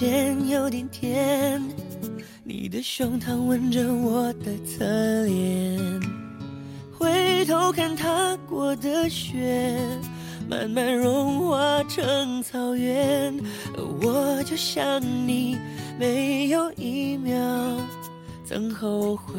泪有点，甜。你的胸膛吻着我的侧脸，回头看踏过的雪，慢慢融化成草原。而我就像你，没有一秒曾后悔。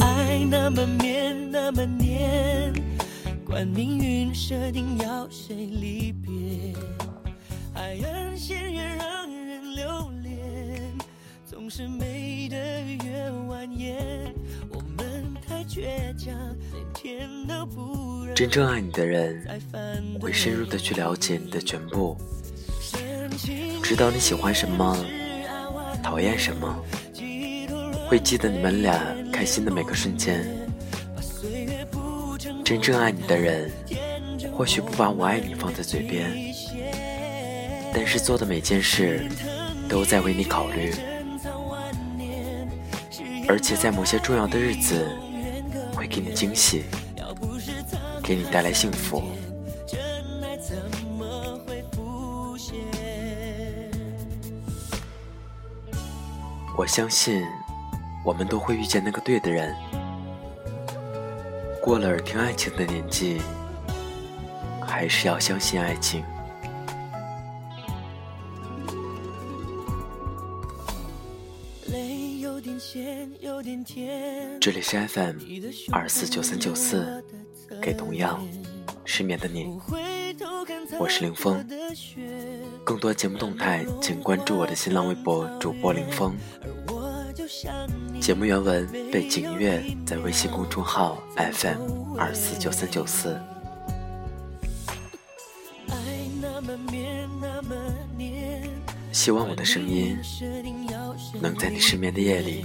爱那么绵，那么黏。管命运设定要谁离别，越让人留恋，总是美得越蜿蜒。我们太倔强，连天都不真正爱你的人，会深入的去了解你的全部，知道你喜欢什么，讨厌什么，会记得你们俩开心的每个瞬间。真正爱你的人，或许不把我爱你放在嘴边，但是做的每件事都在为你考虑，而且在某些重要的日子会给你惊喜，给你带来幸福。我相信，我们都会遇见那个对的人。过了耳听爱情的年纪，还是要相信爱情。这里是 FM 二四九三九四，给同样失眠的你，我是林峰。更多节目动态，请关注我的新浪微博主播林峰。节目原文、背景音乐在微信公众号 FM 二四九三九四。希望我的声音能在你失眠的夜里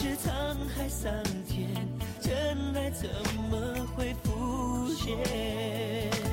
是沧海桑田，真爱怎么会浮现？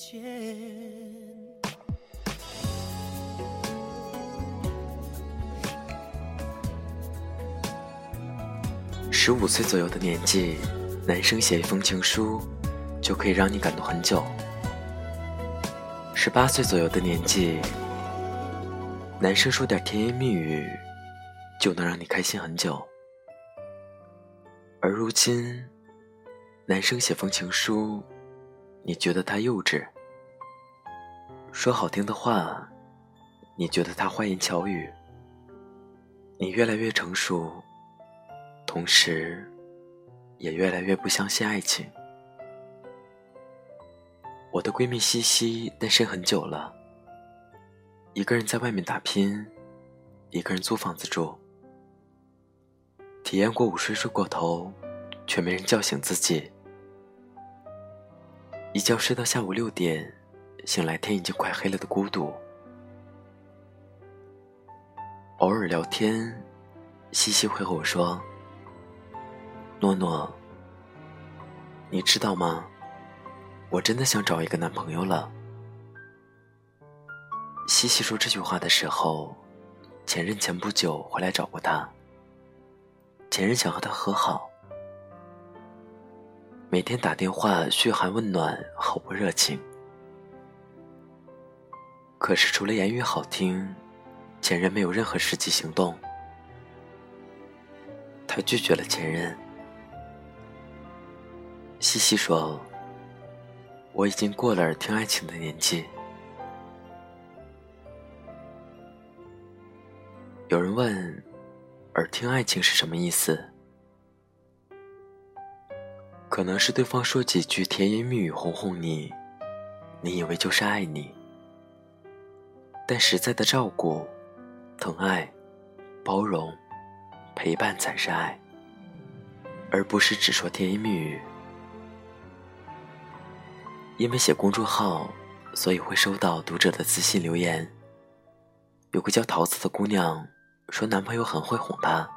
前。十五岁左右的年纪，男生写一封情书，就可以让你感动很久；十八岁左右的年纪，男生说点甜言蜜语，就能让你开心很久。而如今，男生写封情书，你觉得他幼稚；说好听的话，你觉得他花言巧语。你越来越成熟，同时，也越来越不相信爱情。我的闺蜜西西单身很久了，一个人在外面打拼，一个人租房子住。体验过午睡睡过头，却没人叫醒自己，一觉睡到下午六点，醒来天已经快黑了的孤独。偶尔聊天，西西会和我说：“诺诺，你知道吗？我真的想找一个男朋友了。”西西说这句话的时候，前任前不久回来找过她。前任想和他和好，每天打电话嘘寒问暖，毫不热情。可是除了言语好听，前任没有任何实际行动。他拒绝了前任。西西说：“我已经过了耳听爱情的年纪。”有人问：“耳听爱情是什么意思？”可能是对方说几句甜言蜜语哄哄你，你以为就是爱你。但实在的照顾、疼爱、包容、陪伴才是爱，而不是只说甜言蜜语。因为写公众号，所以会收到读者的私信留言。有个叫桃子的姑娘说，男朋友很会哄她，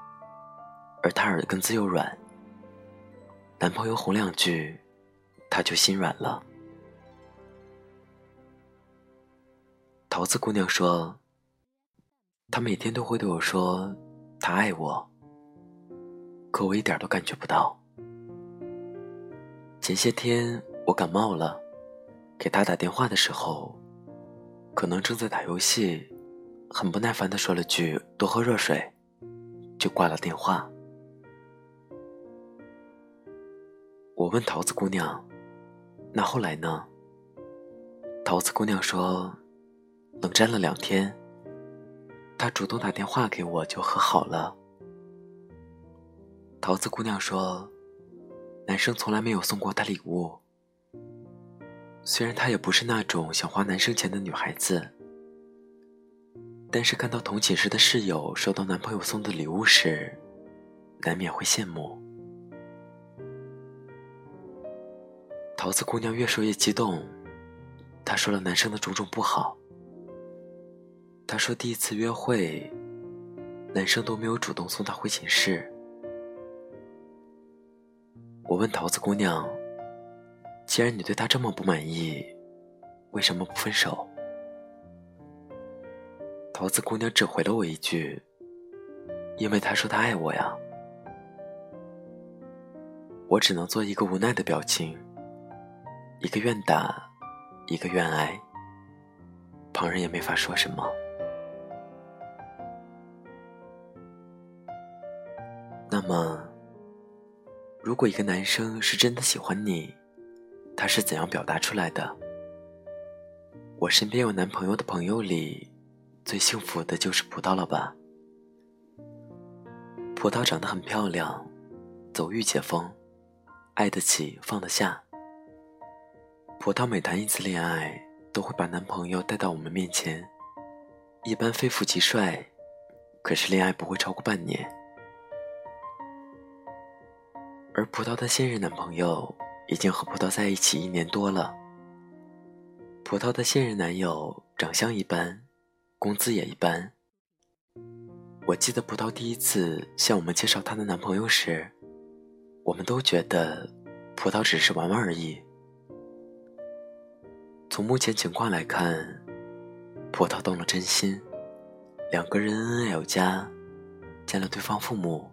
而她耳根子又软，男朋友哄两句，她就心软了。桃子姑娘说：“她每天都会对我说，她爱我。可我一点都感觉不到。前些天我感冒了，给她打电话的时候，可能正在打游戏，很不耐烦的说了句‘多喝热水’，就挂了电话。我问桃子姑娘：‘那后来呢？’桃子姑娘说。”冷战了两天，他主动打电话给我，就和好了。桃子姑娘说，男生从来没有送过她礼物。虽然她也不是那种想花男生钱的女孩子，但是看到同寝室的室友收到男朋友送的礼物时，难免会羡慕。桃子姑娘越说越激动，她说了男生的种种不好。她说：“第一次约会，男生都没有主动送她回寝室。”我问桃子姑娘：“既然你对他这么不满意，为什么不分手？”桃子姑娘只回了我一句：“因为他说他爱我呀。”我只能做一个无奈的表情，一个愿打，一个愿挨，旁人也没法说什么。那么，如果一个男生是真的喜欢你，他是怎样表达出来的？我身边有男朋友的朋友里，最幸福的就是葡萄了吧？葡萄长得很漂亮，走御姐风，爱得起放得下。葡萄每谈一次恋爱，都会把男朋友带到我们面前，一般非富即帅，可是恋爱不会超过半年。而葡萄的现任男朋友已经和葡萄在一起一年多了。葡萄的现任男友长相一般，工资也一般。我记得葡萄第一次向我们介绍她的男朋友时，我们都觉得葡萄只是玩玩而已。从目前情况来看，葡萄动了真心，两个人恩爱有加，见了对方父母。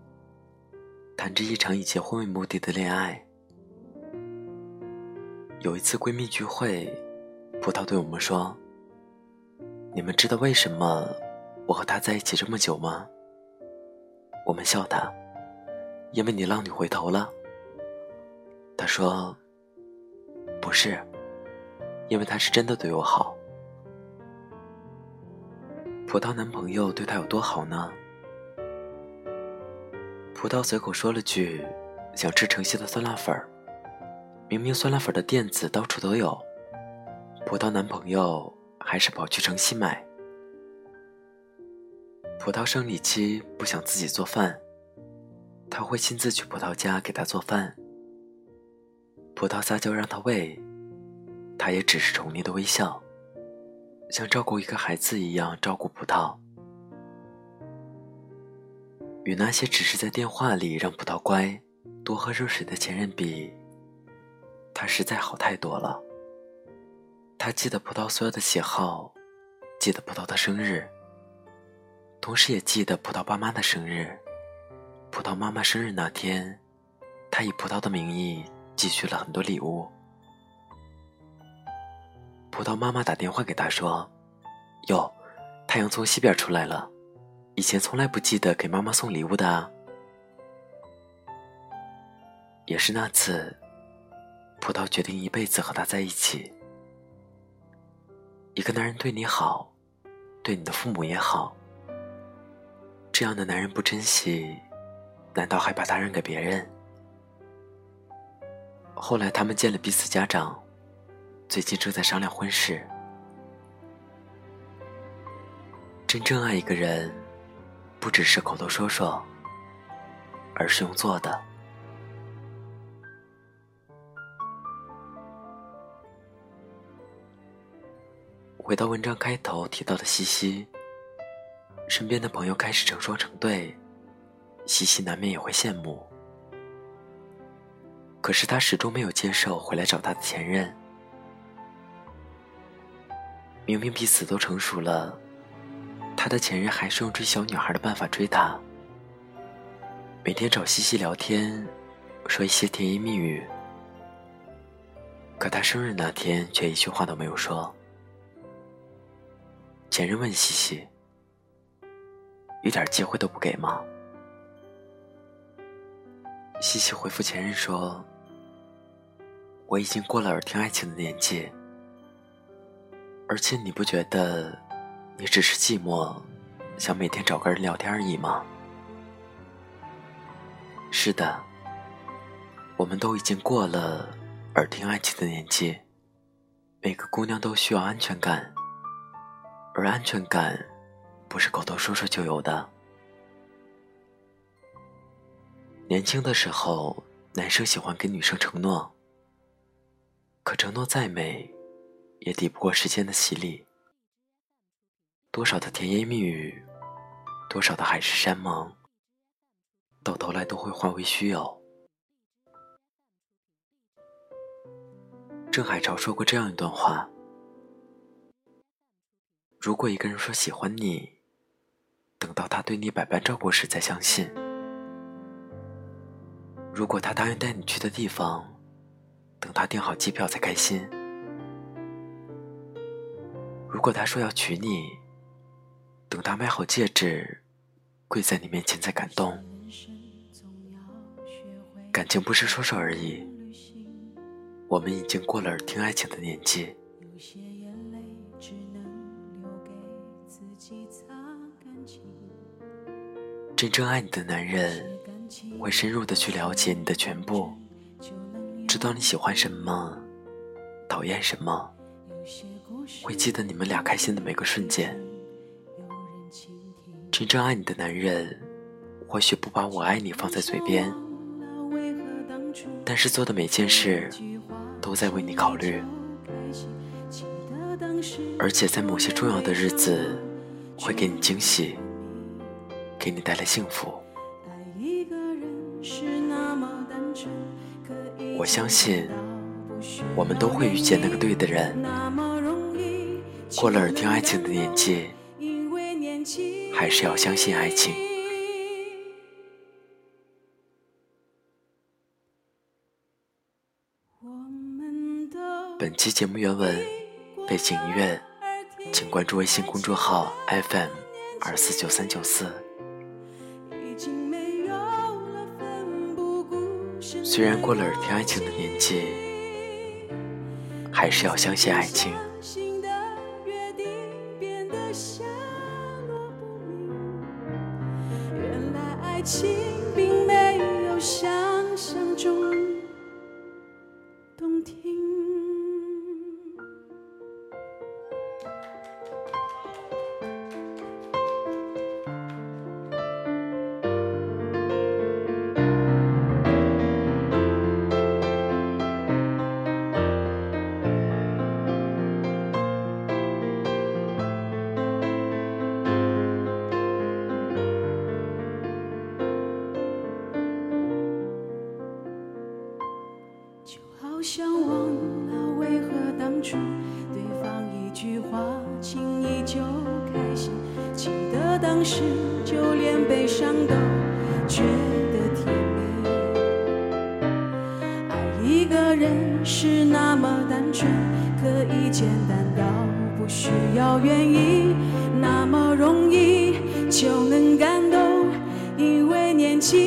谈着一场以结婚为目的的恋爱。有一次闺蜜聚会，葡萄对我们说：“你们知道为什么我和他在一起这么久吗？”我们笑他：“因为你浪女回头了。”他说：“不是，因为他是真的对我好。”葡萄男朋友对她有多好呢？葡萄随口说了句：“想吃城西的酸辣粉儿。”明明酸辣粉的店子到处都有，葡萄男朋友还是跑去城西买。葡萄生理期不想自己做饭，他会亲自去葡萄家给她做饭。葡萄撒娇让他喂，他也只是宠溺的微笑，像照顾一个孩子一样照顾葡萄。与那些只是在电话里让葡萄乖、多喝热水的前任比，他实在好太多了。他记得葡萄所有的喜好，记得葡萄的生日，同时也记得葡萄爸妈的生日。葡萄妈妈生日那天，他以葡萄的名义寄去了很多礼物。葡萄妈妈打电话给他说：“哟，太阳从西边出来了，以前从来不记得给妈妈送礼物的啊。”也是那次，葡萄决定一辈子和他在一起。一个男人对你好，对你的父母也好，这样的男人不珍惜，难道还把他让给别人？后来他们见了彼此家长，最近正在商量婚事。真正爱一个人，不只是口头说说，而是用做的。回到文章开头提到的西西，身边的朋友开始成双成对，西西难免也会羡慕。可是他始终没有接受回来找他的前任。明明彼此都成熟了，他的前任还是用追小女孩的办法追她，每天找西西聊天，说一些甜言蜜语。可他生日那天却一句话都没有说。前任问西西：“一点机会都不给吗？”西西回复前任说：“我已经过了耳听爱情的年纪，而且你不觉得你只是寂寞，想每天找个人聊天而已吗？”是的，我们都已经过了耳听爱情的年纪，每个姑娘都需要安全感，而安全感不是口头说说就有的。年轻的时候，男生喜欢给女生承诺，可承诺再美，也抵不过时间的洗礼。多少的甜言蜜语，多少的海誓山盟，到头来都会化为虚有。郑海潮说过这样一段话：如果一个人说喜欢你，等到他对你百般照顾时再相信。如果他答应带你去的地方，等他订好机票才开心；如果他说要娶你，等他买好戒指，跪在你面前再感动。感情不是说说而已，我们已经过了耳听爱情的年纪。真正爱你的男人。会深入的去了解你的全部，知道你喜欢什么，讨厌什么，会记得你们俩开心的每个瞬间。真正爱你的男人，或许不把我爱你放在嘴边，但是做的每件事都在为你考虑，而且在某些重要的日子会给你惊喜，给你带来幸福。我相信，我们都会遇见那个对的人。过了耳听爱情的年纪，还是要相信爱情。本期节目原文、背景音乐，请关注微信公众号 FM 二四九三九四。虽然过了耳听爱情的年纪，还是要相信爱情。下落不明？原来爱情并没有下是就连悲伤都觉得甜蜜。爱一个。人是那么单纯，可以简单到不需要原因，那么容易就能感动，因为年轻。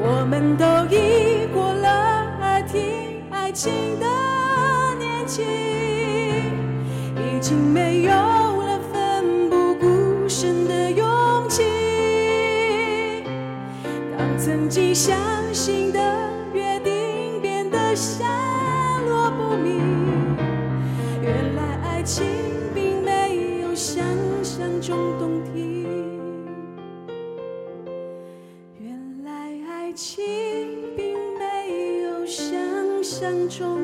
我们都已过了爱听爱情的年纪，曾经相信的约定变得下落不明，原来爱情并没有想象中动听。原来爱情并没有想象中